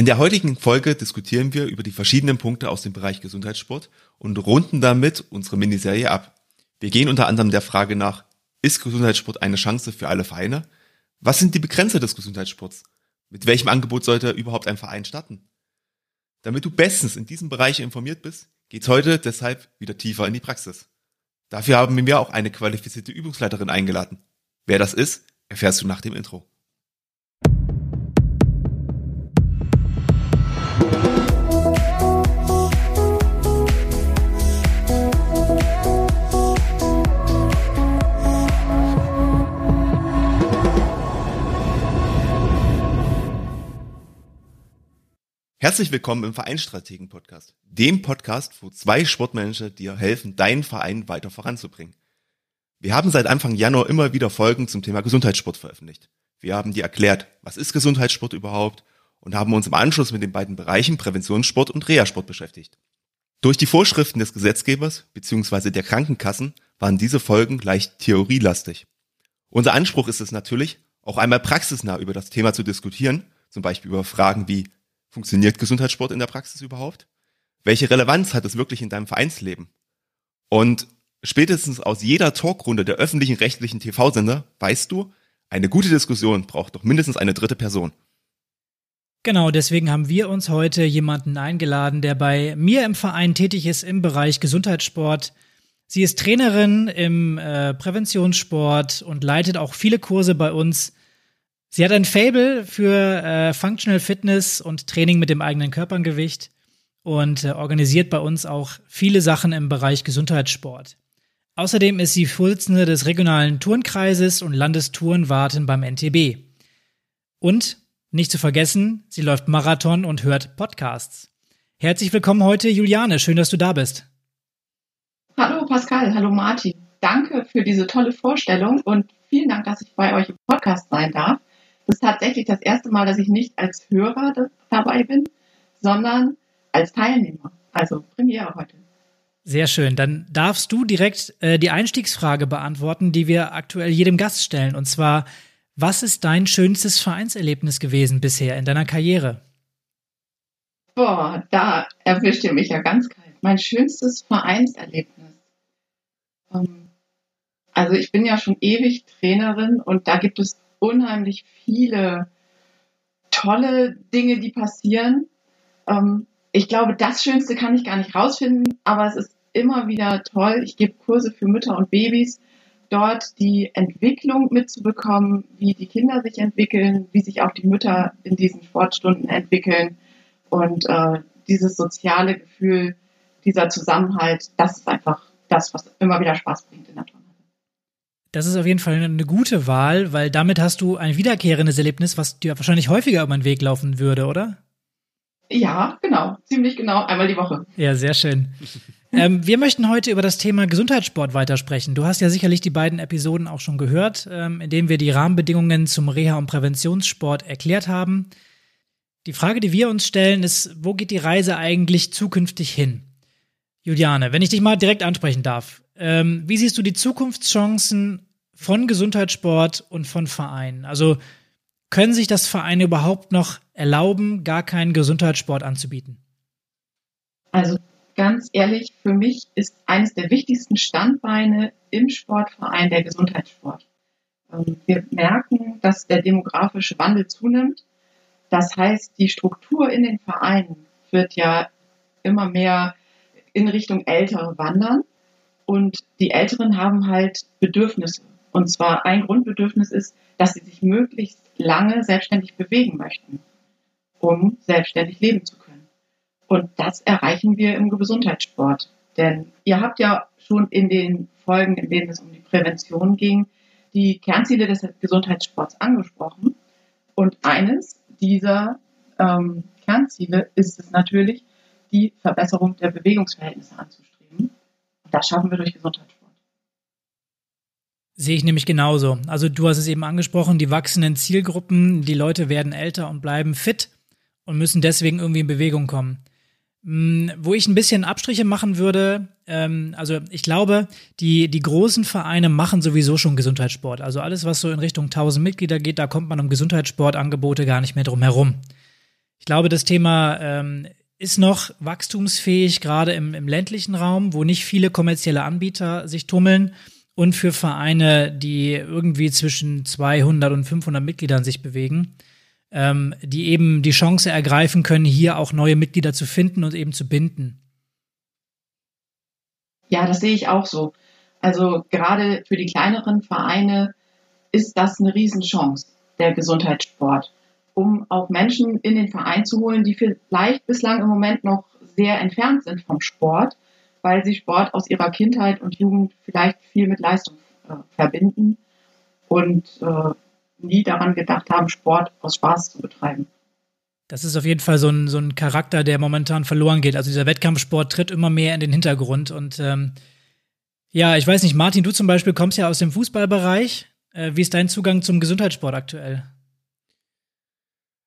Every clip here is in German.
In der heutigen Folge diskutieren wir über die verschiedenen Punkte aus dem Bereich Gesundheitssport und runden damit unsere Miniserie ab. Wir gehen unter anderem der Frage nach, ist Gesundheitssport eine Chance für alle Vereine? Was sind die Begrenzer des Gesundheitssports? Mit welchem Angebot sollte überhaupt ein Verein starten? Damit du bestens in diesem Bereich informiert bist, geht's heute deshalb wieder tiefer in die Praxis. Dafür haben wir auch eine qualifizierte Übungsleiterin eingeladen. Wer das ist, erfährst du nach dem Intro. Herzlich willkommen im Vereinsstrategen Podcast, dem Podcast, wo zwei Sportmanager dir helfen, deinen Verein weiter voranzubringen. Wir haben seit Anfang Januar immer wieder Folgen zum Thema Gesundheitssport veröffentlicht. Wir haben dir erklärt, was ist Gesundheitssport überhaupt und haben uns im Anschluss mit den beiden Bereichen Präventionssport und Reha-Sport beschäftigt. Durch die Vorschriften des Gesetzgebers bzw. der Krankenkassen waren diese Folgen leicht theorielastig. Unser Anspruch ist es natürlich, auch einmal praxisnah über das Thema zu diskutieren, zum Beispiel über Fragen wie Funktioniert Gesundheitssport in der Praxis überhaupt? Welche Relevanz hat es wirklich in deinem Vereinsleben? Und spätestens aus jeder Talkrunde der öffentlichen rechtlichen TV-Sender weißt du, eine gute Diskussion braucht doch mindestens eine dritte Person. Genau, deswegen haben wir uns heute jemanden eingeladen, der bei mir im Verein tätig ist im Bereich Gesundheitssport. Sie ist Trainerin im äh, Präventionssport und leitet auch viele Kurse bei uns. Sie hat ein Fable für äh, Functional Fitness und Training mit dem eigenen Körpergewicht und äh, organisiert bei uns auch viele Sachen im Bereich Gesundheitssport. Außerdem ist sie Vorsitzende des regionalen Turnkreises und Landestourenwarten beim NTB. Und, nicht zu vergessen, sie läuft Marathon und hört Podcasts. Herzlich willkommen heute, Juliane. Schön, dass du da bist. Hallo Pascal, hallo Martin. Danke für diese tolle Vorstellung und vielen Dank, dass ich bei euch im Podcast sein darf. Das ist tatsächlich das erste Mal, dass ich nicht als Hörer dabei bin, sondern als Teilnehmer. Also Premiere heute. Sehr schön. Dann darfst du direkt äh, die Einstiegsfrage beantworten, die wir aktuell jedem Gast stellen. Und zwar, was ist dein schönstes Vereinserlebnis gewesen bisher in deiner Karriere? Boah, da erwischt ihr mich ja ganz kalt. Mein schönstes Vereinserlebnis. Ähm, also ich bin ja schon ewig Trainerin und da gibt es unheimlich viele tolle Dinge, die passieren. Ähm, ich glaube, das Schönste kann ich gar nicht rausfinden, aber es ist immer wieder toll. Ich gebe Kurse für Mütter und Babys, dort die Entwicklung mitzubekommen, wie die Kinder sich entwickeln, wie sich auch die Mütter in diesen Sportstunden entwickeln und äh, dieses soziale Gefühl, dieser Zusammenhalt, das ist einfach das, was immer wieder Spaß bringt in der Tonne. Das ist auf jeden Fall eine gute Wahl, weil damit hast du ein wiederkehrendes Erlebnis, was dir wahrscheinlich häufiger über den Weg laufen würde, oder? Ja, genau. Ziemlich genau. Einmal die Woche. Ja, sehr schön. ähm, wir möchten heute über das Thema Gesundheitssport weitersprechen. Du hast ja sicherlich die beiden Episoden auch schon gehört, ähm, in denen wir die Rahmenbedingungen zum Reha- und Präventionssport erklärt haben. Die Frage, die wir uns stellen, ist, wo geht die Reise eigentlich zukünftig hin? Juliane, wenn ich dich mal direkt ansprechen darf, ähm, wie siehst du die Zukunftschancen von Gesundheitssport und von Vereinen? Also können sich das Vereine überhaupt noch erlauben, gar keinen Gesundheitssport anzubieten? Also ganz ehrlich, für mich ist eines der wichtigsten Standbeine im Sportverein der Gesundheitssport. Ähm, wir merken, dass der demografische Wandel zunimmt. Das heißt, die Struktur in den Vereinen wird ja immer mehr in Richtung Ältere wandern. Und die Älteren haben halt Bedürfnisse. Und zwar ein Grundbedürfnis ist, dass sie sich möglichst lange selbstständig bewegen möchten, um selbstständig leben zu können. Und das erreichen wir im Gesundheitssport. Denn ihr habt ja schon in den Folgen, in denen es um die Prävention ging, die Kernziele des Gesundheitssports angesprochen. Und eines dieser ähm, Kernziele ist es natürlich, die Verbesserung der Bewegungsverhältnisse anzuschauen. Das schaffen wir durch Gesundheitssport. Sehe ich nämlich genauso. Also du hast es eben angesprochen, die wachsenden Zielgruppen, die Leute werden älter und bleiben fit und müssen deswegen irgendwie in Bewegung kommen. Hm, wo ich ein bisschen Abstriche machen würde, ähm, also ich glaube, die, die großen Vereine machen sowieso schon Gesundheitssport. Also alles, was so in Richtung 1000 Mitglieder geht, da kommt man um Gesundheitssportangebote gar nicht mehr drum herum. Ich glaube, das Thema ähm, ist noch wachstumsfähig, gerade im, im ländlichen Raum, wo nicht viele kommerzielle Anbieter sich tummeln und für Vereine, die irgendwie zwischen 200 und 500 Mitgliedern sich bewegen, ähm, die eben die Chance ergreifen können, hier auch neue Mitglieder zu finden und eben zu binden. Ja, das sehe ich auch so. Also gerade für die kleineren Vereine ist das eine Riesenchance, der Gesundheitssport, um auch Menschen in den Verein zu holen, die vielleicht bislang im Moment noch sehr entfernt sind vom Sport, weil sie Sport aus ihrer Kindheit und Jugend vielleicht viel mit Leistung äh, verbinden und äh, nie daran gedacht haben, Sport aus Spaß zu betreiben. Das ist auf jeden Fall so ein, so ein Charakter, der momentan verloren geht. Also dieser Wettkampfsport tritt immer mehr in den Hintergrund. Und ähm, ja, ich weiß nicht, Martin, du zum Beispiel kommst ja aus dem Fußballbereich. Äh, wie ist dein Zugang zum Gesundheitssport aktuell?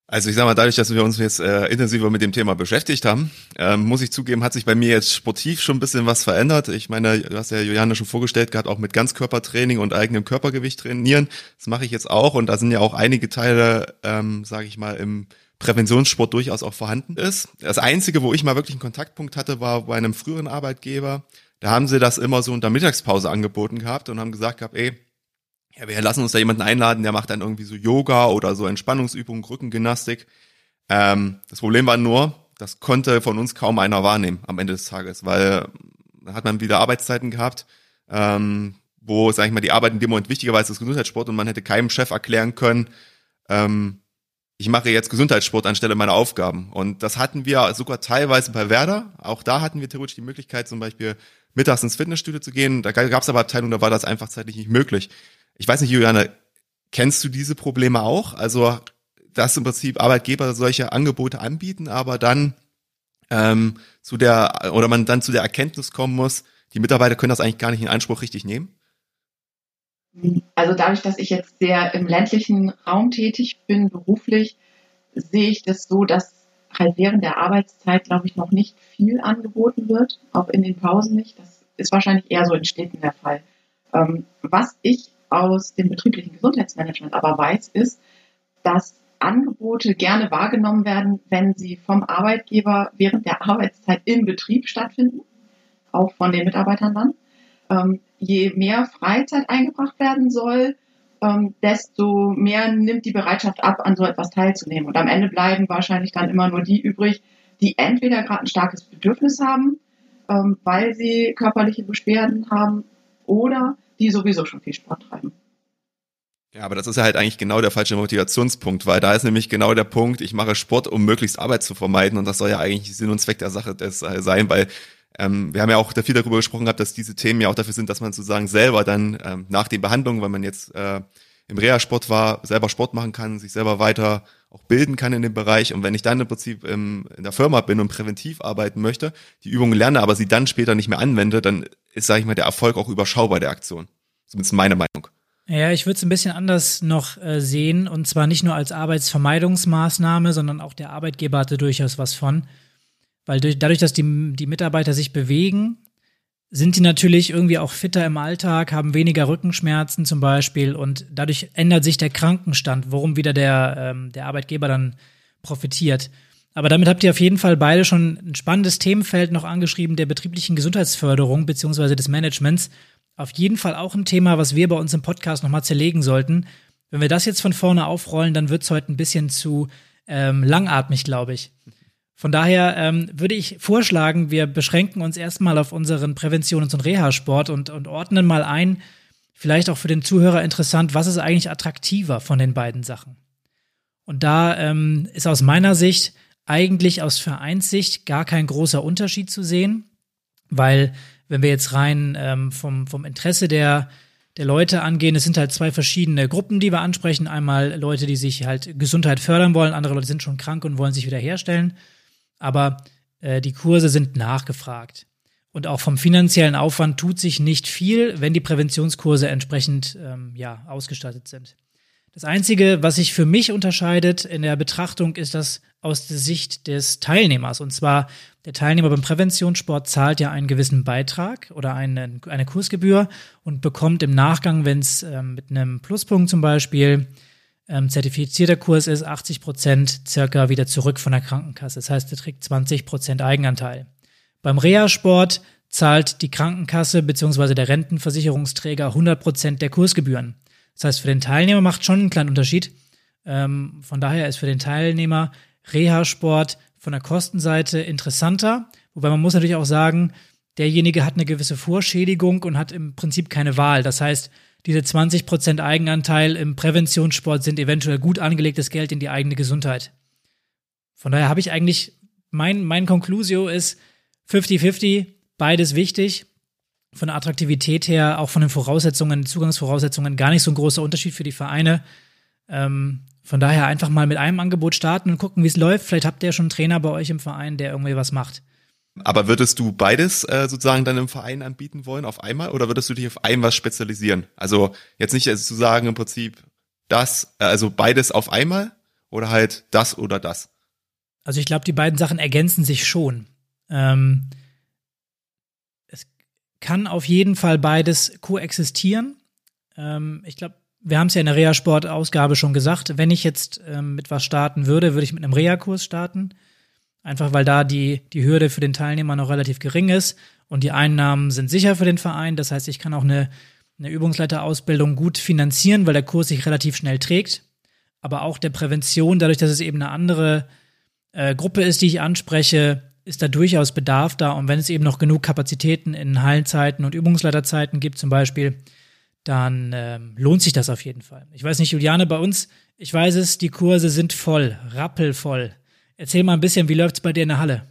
Also ich sag mal, dadurch, dass wir uns jetzt äh, intensiver mit dem Thema beschäftigt haben, ähm, muss ich zugeben, hat sich bei mir jetzt sportiv schon ein bisschen was verändert. Ich meine, du hast ja Juliane schon vorgestellt gehabt, auch mit Ganzkörpertraining und eigenem Körpergewicht trainieren. Das mache ich jetzt auch und da sind ja auch einige Teile, ähm, sage ich mal, im Präventionssport durchaus auch vorhanden ist. Das Einzige, wo ich mal wirklich einen Kontaktpunkt hatte, war bei einem früheren Arbeitgeber. Da haben sie das immer so unter Mittagspause angeboten gehabt und haben gesagt gehabt, ey, ja, wir lassen uns da jemanden einladen, der macht dann irgendwie so Yoga oder so Entspannungsübungen, Rückengymnastik. Ähm, das Problem war nur, das konnte von uns kaum einer wahrnehmen am Ende des Tages, weil da hat man wieder Arbeitszeiten gehabt, ähm, wo, sag ich mal, die Arbeit in dem Moment wichtiger war als das Gesundheitssport und man hätte keinem Chef erklären können, ähm, ich mache jetzt Gesundheitssport anstelle meiner Aufgaben. Und das hatten wir sogar teilweise bei Werder. Auch da hatten wir theoretisch die Möglichkeit, zum Beispiel mittags ins Fitnessstudio zu gehen. Da gab es aber Abteilungen, da war das einfach zeitlich nicht möglich. Ich weiß nicht, Juliane, kennst du diese Probleme auch? Also, dass im Prinzip Arbeitgeber solche Angebote anbieten, aber dann ähm, zu der oder man dann zu der Erkenntnis kommen muss, die Mitarbeiter können das eigentlich gar nicht in Anspruch richtig nehmen? Also dadurch, dass ich jetzt sehr im ländlichen Raum tätig bin, beruflich, sehe ich das so, dass halt während der Arbeitszeit, glaube ich, noch nicht viel angeboten wird, auch in den Pausen nicht. Das ist wahrscheinlich eher so in Städten der Fall. Ähm, was ich aus dem betrieblichen Gesundheitsmanagement aber weiß, ist, dass Angebote gerne wahrgenommen werden, wenn sie vom Arbeitgeber während der Arbeitszeit im Betrieb stattfinden, auch von den Mitarbeitern dann ähm, je mehr Freizeit eingebracht werden soll, ähm, desto mehr nimmt die Bereitschaft ab, an so etwas teilzunehmen. Und am Ende bleiben wahrscheinlich dann immer nur die übrig, die entweder gerade ein starkes Bedürfnis haben, ähm, weil sie körperliche Beschwerden haben oder die sowieso schon viel Sport treiben. Ja, aber das ist ja halt eigentlich genau der falsche Motivationspunkt, weil da ist nämlich genau der Punkt, ich mache Sport, um möglichst Arbeit zu vermeiden und das soll ja eigentlich Sinn und Zweck der Sache sein, weil ähm, wir haben ja auch viel darüber gesprochen gehabt, dass diese Themen ja auch dafür sind, dass man sozusagen selber dann ähm, nach den Behandlungen, wenn man jetzt äh, im Reha-Sport war, selber Sport machen kann, sich selber weiter auch bilden kann in dem Bereich. Und wenn ich dann im Prinzip im, in der Firma bin und präventiv arbeiten möchte, die Übungen lerne, aber sie dann später nicht mehr anwende, dann ist, sage ich mal, der Erfolg auch überschaubar der Aktion. Zumindest meine Meinung. Ja, ich würde es ein bisschen anders noch äh, sehen und zwar nicht nur als Arbeitsvermeidungsmaßnahme, sondern auch der Arbeitgeber hatte durchaus was von. Weil durch, dadurch, dass die, die Mitarbeiter sich bewegen, sind die natürlich irgendwie auch fitter im Alltag, haben weniger Rückenschmerzen zum Beispiel und dadurch ändert sich der Krankenstand, worum wieder der, ähm, der Arbeitgeber dann profitiert. Aber damit habt ihr auf jeden Fall beide schon ein spannendes Themenfeld noch angeschrieben, der betrieblichen Gesundheitsförderung beziehungsweise des Managements. Auf jeden Fall auch ein Thema, was wir bei uns im Podcast nochmal zerlegen sollten. Wenn wir das jetzt von vorne aufrollen, dann wird es heute ein bisschen zu ähm, langatmig, glaube ich. Von daher ähm, würde ich vorschlagen, wir beschränken uns erstmal auf unseren Präventions- und Reha-Sport und, und ordnen mal ein, vielleicht auch für den Zuhörer interessant, was ist eigentlich attraktiver von den beiden Sachen? Und da ähm, ist aus meiner Sicht eigentlich aus Vereinssicht gar kein großer Unterschied zu sehen, weil wenn wir jetzt rein ähm, vom, vom Interesse der, der Leute angehen, es sind halt zwei verschiedene Gruppen, die wir ansprechen. Einmal Leute, die sich halt Gesundheit fördern wollen, andere Leute sind schon krank und wollen sich wieder herstellen aber äh, die Kurse sind nachgefragt. Und auch vom finanziellen Aufwand tut sich nicht viel, wenn die Präventionskurse entsprechend ähm, ja, ausgestattet sind. Das Einzige, was sich für mich unterscheidet in der Betrachtung, ist das aus der Sicht des Teilnehmers. Und zwar, der Teilnehmer beim Präventionssport zahlt ja einen gewissen Beitrag oder eine, eine Kursgebühr und bekommt im Nachgang, wenn es ähm, mit einem Pluspunkt zum Beispiel ähm, zertifizierter Kurs ist, 80 Prozent circa wieder zurück von der Krankenkasse. Das heißt, er trägt 20 Prozent Eigenanteil. Beim Reha-Sport zahlt die Krankenkasse bzw. der Rentenversicherungsträger 100 Prozent der Kursgebühren. Das heißt, für den Teilnehmer macht schon einen kleinen Unterschied. Ähm, von daher ist für den Teilnehmer Reha-Sport von der Kostenseite interessanter. Wobei man muss natürlich auch sagen, derjenige hat eine gewisse Vorschädigung und hat im Prinzip keine Wahl. Das heißt, diese 20% Eigenanteil im Präventionssport sind eventuell gut angelegtes Geld in die eigene Gesundheit. Von daher habe ich eigentlich, mein, mein Conclusio ist 50-50, beides wichtig. Von der Attraktivität her, auch von den Voraussetzungen, Zugangsvoraussetzungen, gar nicht so ein großer Unterschied für die Vereine. Ähm, von daher einfach mal mit einem Angebot starten und gucken, wie es läuft. Vielleicht habt ihr ja schon einen Trainer bei euch im Verein, der irgendwie was macht. Aber würdest du beides äh, sozusagen dann im Verein anbieten wollen auf einmal oder würdest du dich auf ein was spezialisieren? Also jetzt nicht also zu sagen im Prinzip das, äh, also beides auf einmal oder halt das oder das? Also ich glaube, die beiden Sachen ergänzen sich schon. Ähm, kann auf jeden Fall beides koexistieren. Ähm, ich glaube, wir haben es ja in der Reha-Sport-Ausgabe schon gesagt. Wenn ich jetzt ähm, mit was starten würde, würde ich mit einem Reha-Kurs starten. Einfach weil da die, die Hürde für den Teilnehmer noch relativ gering ist und die Einnahmen sind sicher für den Verein. Das heißt, ich kann auch eine, eine Übungsleiterausbildung gut finanzieren, weil der Kurs sich relativ schnell trägt. Aber auch der Prävention, dadurch, dass es eben eine andere äh, Gruppe ist, die ich anspreche, ist da durchaus Bedarf da. Und wenn es eben noch genug Kapazitäten in Hallenzeiten und Übungsleiterzeiten gibt, zum Beispiel, dann ähm, lohnt sich das auf jeden Fall. Ich weiß nicht, Juliane, bei uns, ich weiß es, die Kurse sind voll, rappelvoll. Erzähl mal ein bisschen, wie läuft es bei dir in der Halle?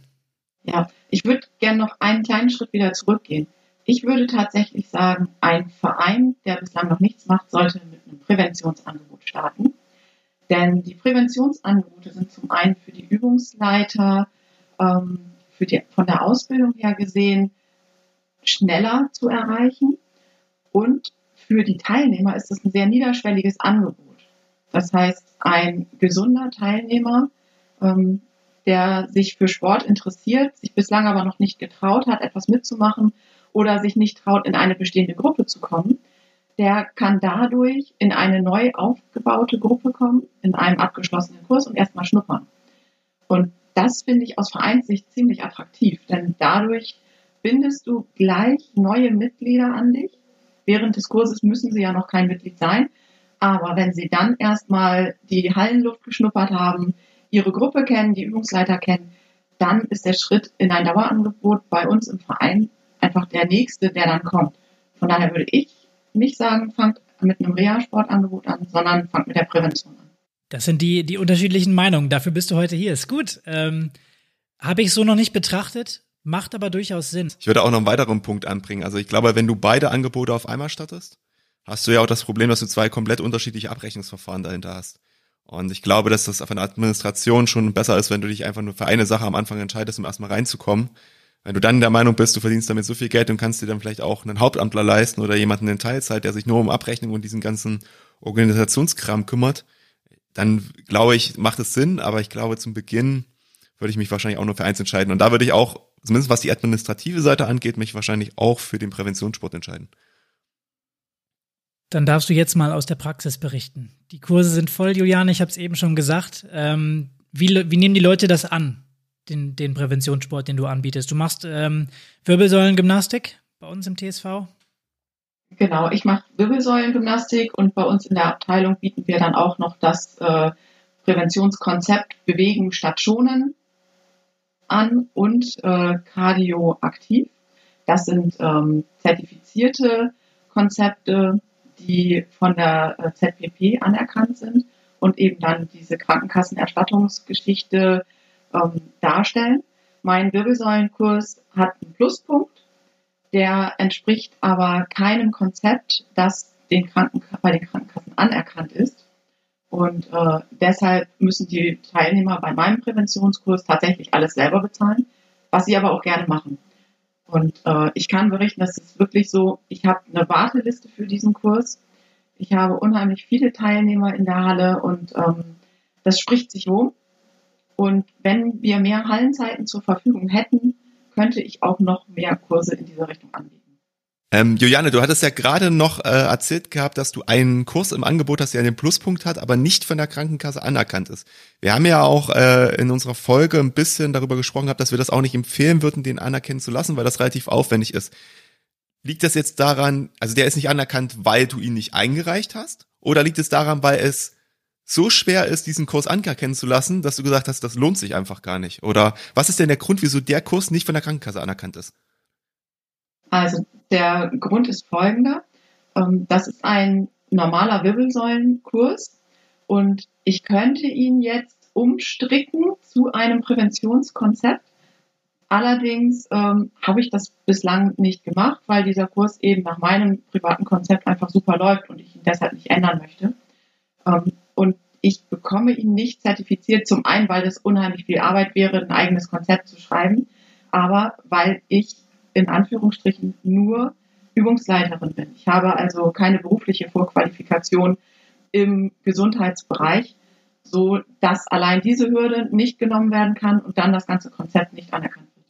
Ja, ich würde gerne noch einen kleinen Schritt wieder zurückgehen. Ich würde tatsächlich sagen, ein Verein, der bislang noch nichts macht, sollte mit einem Präventionsangebot starten. Denn die Präventionsangebote sind zum einen für die Übungsleiter, ähm, die, von der Ausbildung her gesehen, schneller zu erreichen. Und für die Teilnehmer ist es ein sehr niederschwelliges Angebot. Das heißt, ein gesunder Teilnehmer ähm, der sich für Sport interessiert, sich bislang aber noch nicht getraut hat, etwas mitzumachen oder sich nicht traut, in eine bestehende Gruppe zu kommen, der kann dadurch in eine neu aufgebaute Gruppe kommen, in einem abgeschlossenen Kurs und erstmal schnuppern. Und das finde ich aus Vereinssicht ziemlich attraktiv, denn dadurch bindest du gleich neue Mitglieder an dich. Während des Kurses müssen sie ja noch kein Mitglied sein, aber wenn sie dann erstmal die Hallenluft geschnuppert haben, ihre Gruppe kennen, die Übungsleiter kennen, dann ist der Schritt in ein Dauerangebot bei uns im Verein einfach der nächste, der dann kommt. Von daher würde ich nicht sagen, fangt mit einem Reha-Sportangebot an, sondern fangt mit der Prävention an. Das sind die, die unterschiedlichen Meinungen. Dafür bist du heute hier. Ist gut. Ähm, Habe ich so noch nicht betrachtet, macht aber durchaus Sinn. Ich würde auch noch einen weiteren Punkt anbringen. Also ich glaube, wenn du beide Angebote auf einmal stattest, hast du ja auch das Problem, dass du zwei komplett unterschiedliche Abrechnungsverfahren dahinter hast. Und ich glaube, dass das von der Administration schon besser ist, wenn du dich einfach nur für eine Sache am Anfang entscheidest, um erstmal reinzukommen. Wenn du dann der Meinung bist, du verdienst damit so viel Geld und kannst dir dann vielleicht auch einen Hauptamtler leisten oder jemanden in Teilzeit, der sich nur um Abrechnung und diesen ganzen Organisationskram kümmert, dann glaube ich, macht es Sinn, aber ich glaube, zum Beginn würde ich mich wahrscheinlich auch nur für eins entscheiden. Und da würde ich auch, zumindest was die administrative Seite angeht, mich wahrscheinlich auch für den Präventionssport entscheiden. Dann darfst du jetzt mal aus der Praxis berichten. Die Kurse sind voll, Juliane, ich habe es eben schon gesagt. Ähm, wie, wie nehmen die Leute das an, den, den Präventionssport, den du anbietest? Du machst ähm, Wirbelsäulengymnastik bei uns im TSV? Genau, ich mache Wirbelsäulengymnastik und bei uns in der Abteilung bieten wir dann auch noch das äh, Präventionskonzept Bewegen statt Schonen an und äh, Cardio aktiv. Das sind ähm, zertifizierte Konzepte, die von der äh, ZPP anerkannt sind und eben dann diese Krankenkassenerstattungsgeschichte ähm, darstellen. Mein Wirbelsäulenkurs hat einen Pluspunkt, der entspricht aber keinem Konzept, das den Kranken, bei den Krankenkassen anerkannt ist. Und äh, deshalb müssen die Teilnehmer bei meinem Präventionskurs tatsächlich alles selber bezahlen, was sie aber auch gerne machen. Und äh, ich kann berichten, das ist wirklich so, ich habe eine Warteliste für diesen Kurs. Ich habe unheimlich viele Teilnehmer in der Halle und ähm, das spricht sich um. Und wenn wir mehr Hallenzeiten zur Verfügung hätten, könnte ich auch noch mehr Kurse in dieser Richtung anbieten. Ähm, Juliane, du hattest ja gerade noch äh, erzählt gehabt, dass du einen Kurs im Angebot hast, der einen Pluspunkt hat, aber nicht von der Krankenkasse anerkannt ist. Wir haben ja auch äh, in unserer Folge ein bisschen darüber gesprochen gehabt, dass wir das auch nicht empfehlen würden, den anerkennen zu lassen, weil das relativ aufwendig ist. Liegt das jetzt daran, also der ist nicht anerkannt, weil du ihn nicht eingereicht hast? Oder liegt es daran, weil es so schwer ist, diesen Kurs anerkennen zu lassen, dass du gesagt hast, das lohnt sich einfach gar nicht? Oder was ist denn der Grund, wieso der Kurs nicht von der Krankenkasse anerkannt ist? Also der Grund ist folgender. Ähm, das ist ein normaler Wirbelsäulenkurs und ich könnte ihn jetzt umstricken zu einem Präventionskonzept. Allerdings ähm, habe ich das bislang nicht gemacht, weil dieser Kurs eben nach meinem privaten Konzept einfach super läuft und ich ihn deshalb nicht ändern möchte. Ähm, und ich bekomme ihn nicht zertifiziert, zum einen, weil es unheimlich viel Arbeit wäre, ein eigenes Konzept zu schreiben, aber weil ich in Anführungsstrichen nur Übungsleiterin bin. Ich habe also keine berufliche Vorqualifikation im Gesundheitsbereich, so dass allein diese Hürde nicht genommen werden kann und dann das ganze Konzept nicht anerkannt wird.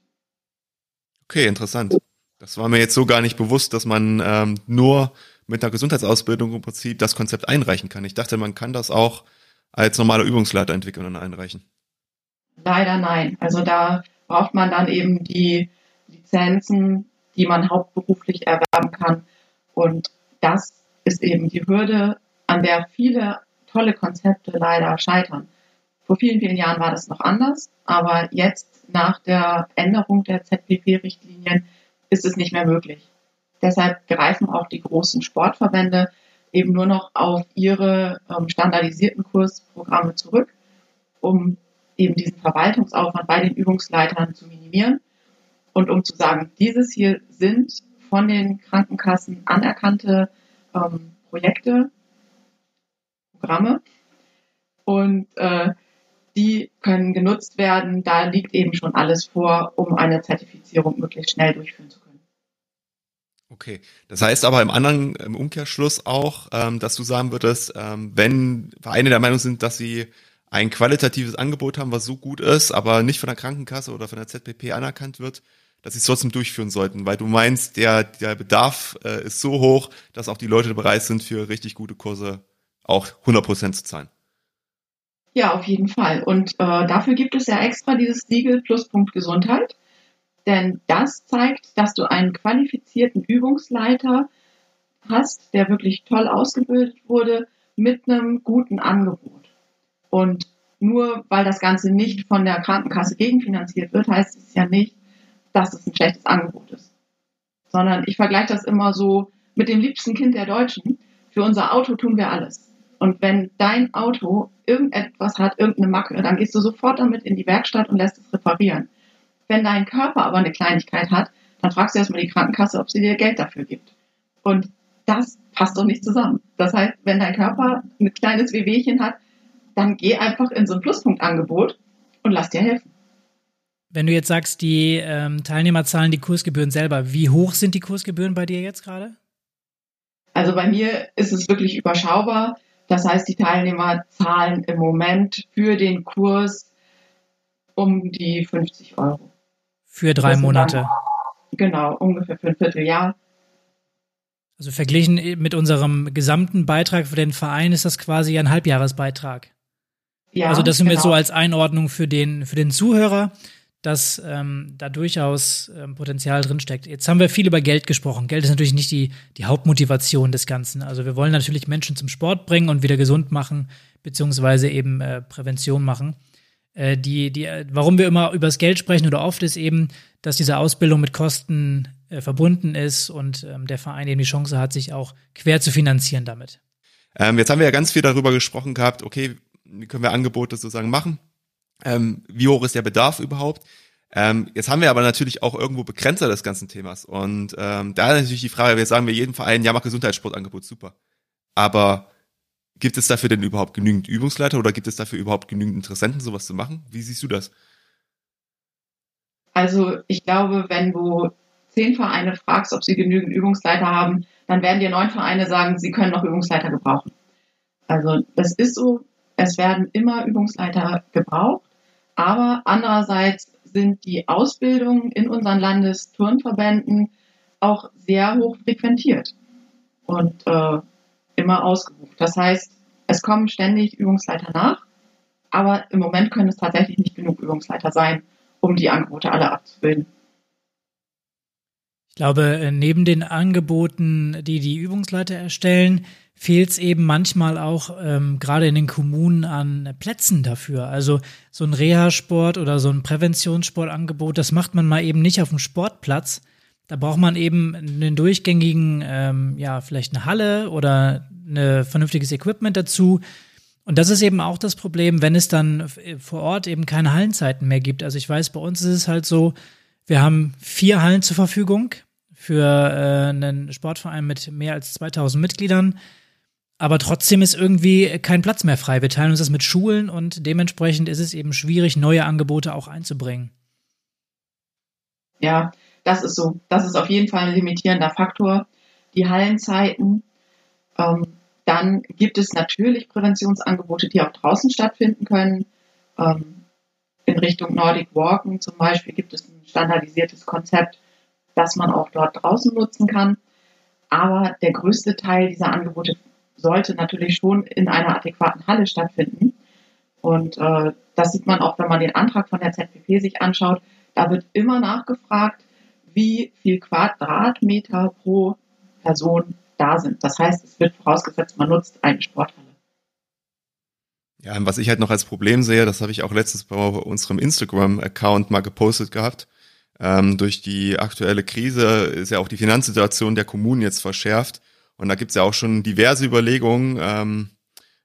Okay, interessant. Das war mir jetzt so gar nicht bewusst, dass man ähm, nur mit einer Gesundheitsausbildung im Prinzip das Konzept einreichen kann. Ich dachte, man kann das auch als normaler Übungsleiter entwickeln und einreichen. Leider nein. Also da braucht man dann eben die Lizenzen, die man hauptberuflich erwerben kann. Und das ist eben die Hürde, an der viele tolle Konzepte leider scheitern. Vor vielen, vielen Jahren war das noch anders, aber jetzt nach der Änderung der ZPP-Richtlinien ist es nicht mehr möglich. Deshalb greifen auch die großen Sportverbände eben nur noch auf ihre ähm, standardisierten Kursprogramme zurück, um eben diesen Verwaltungsaufwand bei den Übungsleitern zu minimieren und um zu sagen, dieses hier sind von den Krankenkassen anerkannte ähm, Projekte, Programme und äh, die können genutzt werden. Da liegt eben schon alles vor, um eine Zertifizierung möglichst schnell durchführen zu können. Okay, das heißt aber im anderen im Umkehrschluss auch, ähm, dass du sagen würdest, ähm, wenn Vereine der Meinung sind, dass sie ein qualitatives Angebot haben, was so gut ist, aber nicht von der Krankenkasse oder von der ZPP anerkannt wird, dass sie es trotzdem durchführen sollten, weil du meinst, der, der Bedarf äh, ist so hoch, dass auch die Leute bereit sind, für richtig gute Kurse auch 100 Prozent zu zahlen. Ja, auf jeden Fall. Und äh, dafür gibt es ja extra dieses Siegel Pluspunkt Gesundheit. Denn das zeigt, dass du einen qualifizierten Übungsleiter hast, der wirklich toll ausgebildet wurde, mit einem guten Angebot. Und nur weil das Ganze nicht von der Krankenkasse gegenfinanziert wird, heißt es ja nicht, dass es ein schlechtes Angebot ist. Sondern ich vergleiche das immer so mit dem liebsten Kind der Deutschen. Für unser Auto tun wir alles. Und wenn dein Auto irgendetwas hat, irgendeine Macke, dann gehst du sofort damit in die Werkstatt und lässt es reparieren. Wenn dein Körper aber eine Kleinigkeit hat, dann fragst du erstmal die Krankenkasse, ob sie dir Geld dafür gibt. Und das passt doch nicht zusammen. Das heißt, wenn dein Körper ein kleines Wehwehchen hat, dann geh einfach in so ein Pluspunktangebot und lass dir helfen. Wenn du jetzt sagst, die ähm, Teilnehmer zahlen die Kursgebühren selber, wie hoch sind die Kursgebühren bei dir jetzt gerade? Also bei mir ist es wirklich überschaubar. Das heißt, die Teilnehmer zahlen im Moment für den Kurs um die 50 Euro. Für drei Monate. Dann, genau, ungefähr für ein Vierteljahr. Also verglichen mit unserem gesamten Beitrag für den Verein ist das quasi ein Halbjahresbeitrag. Ja, also das sind genau. wir so als Einordnung für den, für den Zuhörer dass ähm, da durchaus ähm, Potenzial drinsteckt. Jetzt haben wir viel über Geld gesprochen. Geld ist natürlich nicht die, die Hauptmotivation des Ganzen. Also wir wollen natürlich Menschen zum Sport bringen und wieder gesund machen, beziehungsweise eben äh, Prävention machen. Äh, die, die, warum wir immer über das Geld sprechen oder oft ist eben, dass diese Ausbildung mit Kosten äh, verbunden ist und ähm, der Verein eben die Chance hat, sich auch quer zu finanzieren damit. Ähm, jetzt haben wir ja ganz viel darüber gesprochen gehabt, okay, wie können wir Angebote sozusagen machen? Ähm, wie hoch ist der Bedarf überhaupt? Ähm, jetzt haben wir aber natürlich auch irgendwo Begrenzer des ganzen Themas. Und ähm, da ist natürlich die Frage, wir sagen wir jedem Verein, ja, mach Gesundheitssportangebot, super. Aber gibt es dafür denn überhaupt genügend Übungsleiter oder gibt es dafür überhaupt genügend Interessenten, sowas zu machen? Wie siehst du das? Also ich glaube, wenn du zehn Vereine fragst, ob sie genügend Übungsleiter haben, dann werden dir neun Vereine sagen, sie können noch Übungsleiter gebrauchen. Also das ist so, es werden immer Übungsleiter gebraucht. Aber andererseits sind die Ausbildungen in unseren Landesturnverbänden auch sehr hoch frequentiert und äh, immer ausgebucht. Das heißt, es kommen ständig Übungsleiter nach, aber im Moment können es tatsächlich nicht genug Übungsleiter sein, um die Angebote alle abzubilden. Ich glaube, äh, neben den Angeboten, die die Übungsleiter erstellen, fehlt es eben manchmal auch ähm, gerade in den Kommunen an Plätzen dafür. Also so ein Reha-Sport oder so ein Präventionssportangebot, das macht man mal eben nicht auf dem Sportplatz. Da braucht man eben einen durchgängigen, ähm, ja, vielleicht eine Halle oder ein vernünftiges Equipment dazu. Und das ist eben auch das Problem, wenn es dann vor Ort eben keine Hallenzeiten mehr gibt. Also ich weiß, bei uns ist es halt so, wir haben vier Hallen zur Verfügung für äh, einen Sportverein mit mehr als 2000 Mitgliedern. Aber trotzdem ist irgendwie kein Platz mehr frei. Wir teilen uns das mit Schulen und dementsprechend ist es eben schwierig, neue Angebote auch einzubringen. Ja, das ist so. Das ist auf jeden Fall ein limitierender Faktor. Die Hallenzeiten. Ähm, dann gibt es natürlich Präventionsangebote, die auch draußen stattfinden können. Ähm, in Richtung Nordic Walken zum Beispiel gibt es ein standardisiertes Konzept, das man auch dort draußen nutzen kann. Aber der größte Teil dieser Angebote sollte natürlich schon in einer adäquaten Halle stattfinden. Und äh, das sieht man auch, wenn man den Antrag von der ZPP sich anschaut. Da wird immer nachgefragt, wie viel Quadratmeter pro Person da sind. Das heißt, es wird vorausgesetzt, man nutzt eine Sporthalle. Ja, was ich halt noch als Problem sehe, das habe ich auch letztens bei unserem Instagram-Account mal gepostet gehabt. Ähm, durch die aktuelle Krise ist ja auch die Finanzsituation der Kommunen jetzt verschärft. Und da gibt's ja auch schon diverse Überlegungen, ähm,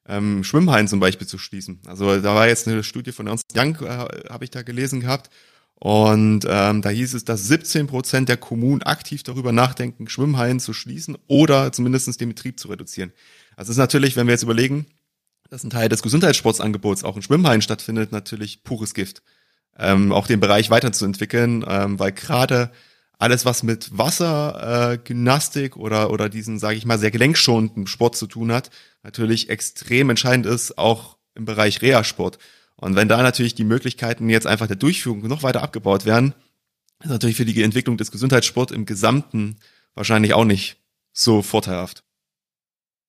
ähm, Schwimmhallen zum Beispiel zu schließen. Also da war jetzt eine Studie von Ernst Young, äh, habe ich da gelesen gehabt. Und ähm, da hieß es, dass 17 Prozent der Kommunen aktiv darüber nachdenken, Schwimmhallen zu schließen oder zumindest den Betrieb zu reduzieren. Also ist natürlich, wenn wir jetzt überlegen, dass ein Teil des Gesundheitssportsangebots auch in Schwimmhallen stattfindet, natürlich pures Gift. Ähm, auch den Bereich weiterzuentwickeln, ähm, weil gerade alles, was mit Wasser, äh, Gymnastik oder, oder diesen, sage ich mal, sehr gelenkschonenden Sport zu tun hat, natürlich extrem entscheidend ist, auch im Bereich Reha-Sport. Und wenn da natürlich die Möglichkeiten jetzt einfach der Durchführung noch weiter abgebaut werden, ist natürlich für die Entwicklung des Gesundheitssports im Gesamten wahrscheinlich auch nicht so vorteilhaft.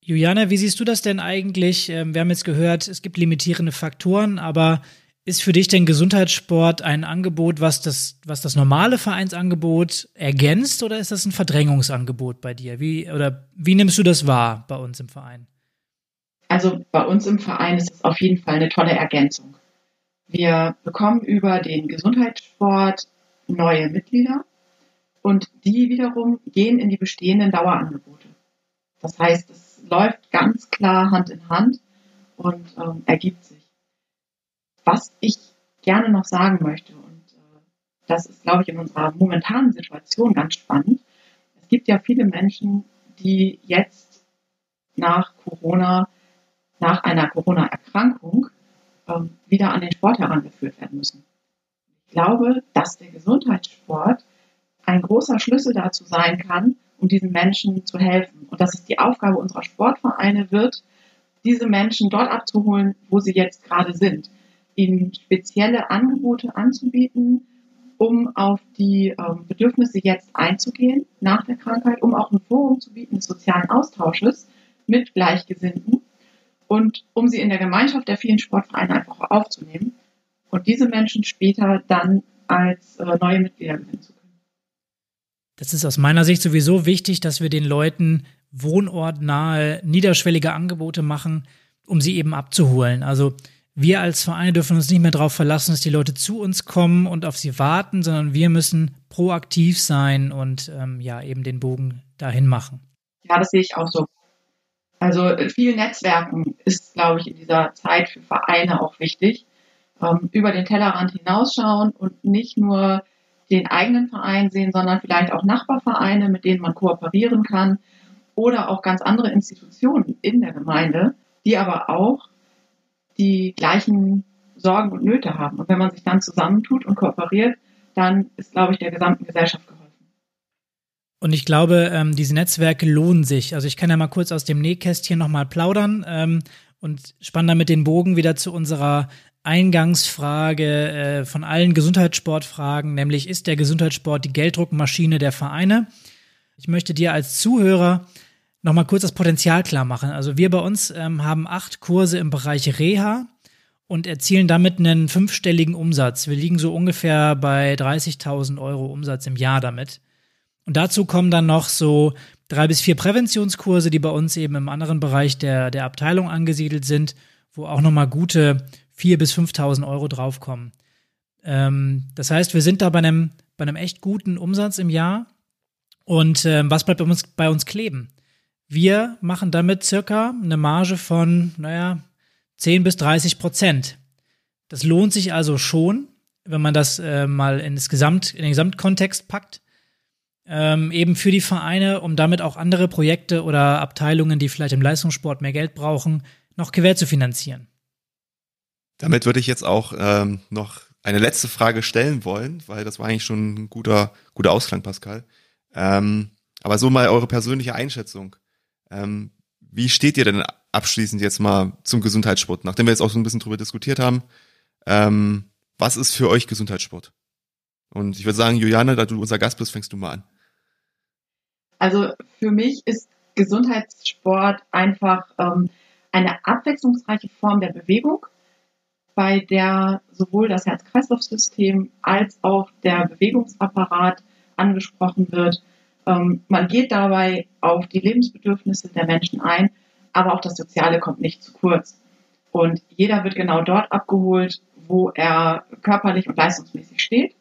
Juliane, wie siehst du das denn eigentlich? Ähm, wir haben jetzt gehört, es gibt limitierende Faktoren, aber ist für dich denn Gesundheitssport ein Angebot, was das, was das normale Vereinsangebot ergänzt oder ist das ein Verdrängungsangebot bei dir? Wie, oder wie nimmst du das wahr bei uns im Verein? Also bei uns im Verein ist es auf jeden Fall eine tolle Ergänzung. Wir bekommen über den Gesundheitssport neue Mitglieder und die wiederum gehen in die bestehenden Dauerangebote. Das heißt, es läuft ganz klar Hand in Hand und ähm, ergibt sich. Was ich gerne noch sagen möchte, und äh, das ist, glaube ich, in unserer momentanen Situation ganz spannend. Es gibt ja viele Menschen, die jetzt nach Corona, nach einer Corona-Erkrankung ähm, wieder an den Sport herangeführt werden müssen. Ich glaube, dass der Gesundheitssport ein großer Schlüssel dazu sein kann, um diesen Menschen zu helfen. Und dass es die Aufgabe unserer Sportvereine wird, diese Menschen dort abzuholen, wo sie jetzt gerade sind ihnen spezielle Angebote anzubieten, um auf die ähm, Bedürfnisse jetzt einzugehen nach der Krankheit, um auch ein Forum zu bieten des sozialen Austausches mit Gleichgesinnten und um sie in der Gemeinschaft der vielen Sportvereine einfach aufzunehmen und diese Menschen später dann als äh, neue Mitglieder gewinnen zu können. Das ist aus meiner Sicht sowieso wichtig, dass wir den Leuten wohnortnahe, niederschwellige Angebote machen, um sie eben abzuholen. Also wir als Vereine dürfen uns nicht mehr darauf verlassen, dass die Leute zu uns kommen und auf sie warten, sondern wir müssen proaktiv sein und ähm, ja eben den Bogen dahin machen. Ja, das sehe ich auch so. Also äh, viel Netzwerken ist, glaube ich, in dieser Zeit für Vereine auch wichtig. Ähm, über den Tellerrand hinausschauen und nicht nur den eigenen Verein sehen, sondern vielleicht auch Nachbarvereine, mit denen man kooperieren kann oder auch ganz andere Institutionen in der Gemeinde, die aber auch die gleichen Sorgen und Nöte haben. Und wenn man sich dann zusammentut und kooperiert, dann ist, glaube ich, der gesamten Gesellschaft geholfen. Und ich glaube, ähm, diese Netzwerke lohnen sich. Also ich kann ja mal kurz aus dem Nähkästchen nochmal plaudern ähm, und spanne damit den Bogen wieder zu unserer Eingangsfrage äh, von allen Gesundheitssportfragen, nämlich ist der Gesundheitssport die Gelddruckmaschine der Vereine? Ich möchte dir als Zuhörer nochmal kurz das Potenzial klar machen. Also wir bei uns ähm, haben acht Kurse im Bereich Reha und erzielen damit einen fünfstelligen Umsatz. Wir liegen so ungefähr bei 30.000 Euro Umsatz im Jahr damit. Und dazu kommen dann noch so drei bis vier Präventionskurse, die bei uns eben im anderen Bereich der, der Abteilung angesiedelt sind, wo auch nochmal gute vier bis 5.000 Euro draufkommen. Ähm, das heißt, wir sind da bei einem, bei einem echt guten Umsatz im Jahr. Und ähm, was bleibt bei uns, bei uns kleben? Wir machen damit circa eine Marge von, naja, 10 bis 30 Prozent. Das lohnt sich also schon, wenn man das äh, mal in, das Gesamt, in den Gesamtkontext packt. Ähm, eben für die Vereine, um damit auch andere Projekte oder Abteilungen, die vielleicht im Leistungssport mehr Geld brauchen, noch quer zu finanzieren. Damit würde ich jetzt auch ähm, noch eine letzte Frage stellen wollen, weil das war eigentlich schon ein guter, guter Ausklang, Pascal. Ähm, aber so mal eure persönliche Einschätzung. Ähm, wie steht ihr denn abschließend jetzt mal zum Gesundheitssport? Nachdem wir jetzt auch so ein bisschen drüber diskutiert haben, ähm, was ist für euch Gesundheitssport? Und ich würde sagen, Juliane, da du unser Gast bist, fängst du mal an. Also für mich ist Gesundheitssport einfach ähm, eine abwechslungsreiche Form der Bewegung, bei der sowohl das Herz-Kreislauf-System als auch der Bewegungsapparat angesprochen wird ähm, man geht dabei auf die Lebensbedürfnisse der Menschen ein, aber auch das Soziale kommt nicht zu kurz. Und jeder wird genau dort abgeholt, wo er körperlich und leistungsmäßig steht.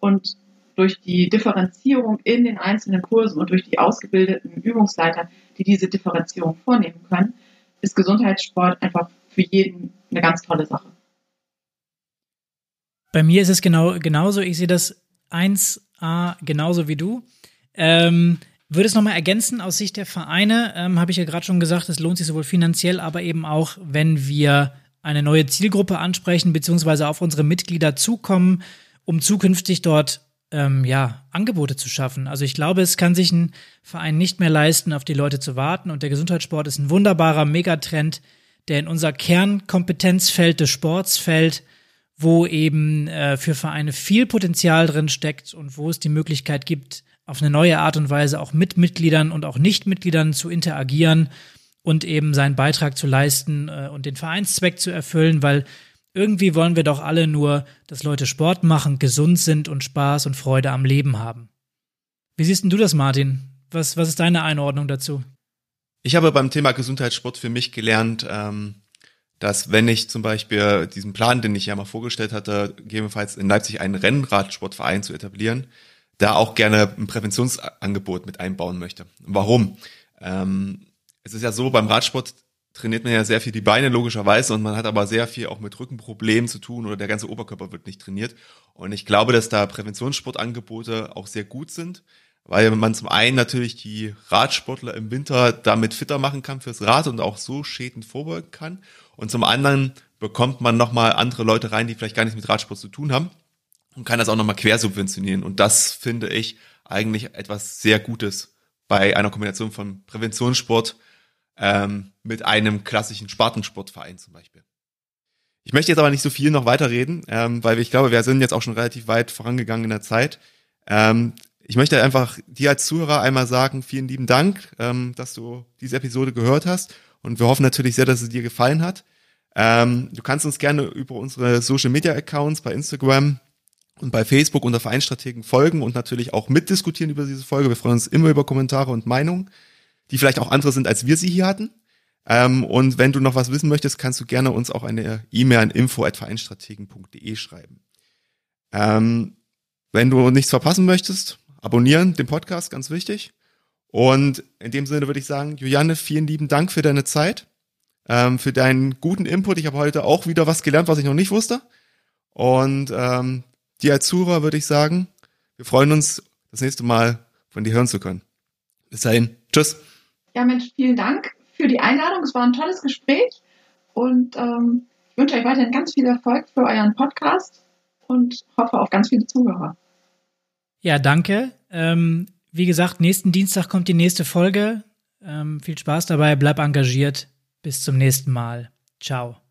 Und durch die Differenzierung in den einzelnen Kursen und durch die ausgebildeten Übungsleiter, die diese Differenzierung vornehmen können, ist Gesundheitssport einfach für jeden eine ganz tolle Sache. Bei mir ist es genau genauso. Ich sehe das 1a genauso wie du. Ähm, würde es nochmal ergänzen, aus Sicht der Vereine, ähm, habe ich ja gerade schon gesagt, es lohnt sich sowohl finanziell, aber eben auch, wenn wir eine neue Zielgruppe ansprechen, beziehungsweise auf unsere Mitglieder zukommen, um zukünftig dort ähm, ja, Angebote zu schaffen. Also ich glaube, es kann sich ein Verein nicht mehr leisten, auf die Leute zu warten. Und der Gesundheitssport ist ein wunderbarer Megatrend, der in unser Kernkompetenzfeld des Sports fällt, wo eben äh, für Vereine viel Potenzial drin steckt und wo es die Möglichkeit gibt, auf eine neue Art und Weise auch mit Mitgliedern und auch Nichtmitgliedern zu interagieren und eben seinen Beitrag zu leisten äh, und den Vereinszweck zu erfüllen, weil irgendwie wollen wir doch alle nur, dass Leute Sport machen, gesund sind und Spaß und Freude am Leben haben. Wie siehst denn du das, Martin? Was, was ist deine Einordnung dazu? Ich habe beim Thema Gesundheitssport für mich gelernt, ähm, dass wenn ich zum Beispiel diesen Plan, den ich ja mal vorgestellt hatte, gegebenenfalls in Leipzig einen Rennradsportverein zu etablieren, da auch gerne ein Präventionsangebot mit einbauen möchte. Warum? Ähm, es ist ja so, beim Radsport trainiert man ja sehr viel die Beine logischerweise und man hat aber sehr viel auch mit Rückenproblemen zu tun oder der ganze Oberkörper wird nicht trainiert. Und ich glaube, dass da Präventionssportangebote auch sehr gut sind, weil man zum einen natürlich die Radsportler im Winter damit fitter machen kann fürs Rad und auch so Schäden vorbeugen kann. Und zum anderen bekommt man nochmal andere Leute rein, die vielleicht gar nichts mit Radsport zu tun haben und kann das auch nochmal quersubventionieren. Und das finde ich eigentlich etwas sehr Gutes bei einer Kombination von Präventionssport ähm, mit einem klassischen Spartensportverein zum Beispiel. Ich möchte jetzt aber nicht so viel noch weiterreden, ähm, weil ich glaube, wir sind jetzt auch schon relativ weit vorangegangen in der Zeit. Ähm, ich möchte einfach dir als Zuhörer einmal sagen, vielen lieben Dank, ähm, dass du diese Episode gehört hast. Und wir hoffen natürlich sehr, dass es dir gefallen hat. Ähm, du kannst uns gerne über unsere Social Media Accounts bei Instagram, und bei Facebook unter Vereinsstrategen folgen und natürlich auch mitdiskutieren über diese Folge. Wir freuen uns immer über Kommentare und Meinungen, die vielleicht auch andere sind, als wir sie hier hatten. Ähm, und wenn du noch was wissen möchtest, kannst du gerne uns auch eine E-Mail an info.vereinstrategen.de schreiben. Ähm, wenn du nichts verpassen möchtest, abonnieren den Podcast, ganz wichtig. Und in dem Sinne würde ich sagen, Juliane, vielen lieben Dank für deine Zeit, ähm, für deinen guten Input. Ich habe heute auch wieder was gelernt, was ich noch nicht wusste. Und ähm, dir als Zuhörer würde ich sagen, wir freuen uns, das nächste Mal von dir hören zu können. Bis dahin. Tschüss. Ja, Mensch, vielen Dank für die Einladung. Es war ein tolles Gespräch und ähm, ich wünsche euch weiterhin ganz viel Erfolg für euren Podcast und hoffe auf ganz viele Zuhörer. Ja, danke. Ähm, wie gesagt, nächsten Dienstag kommt die nächste Folge. Ähm, viel Spaß dabei, bleib engagiert. Bis zum nächsten Mal. Ciao.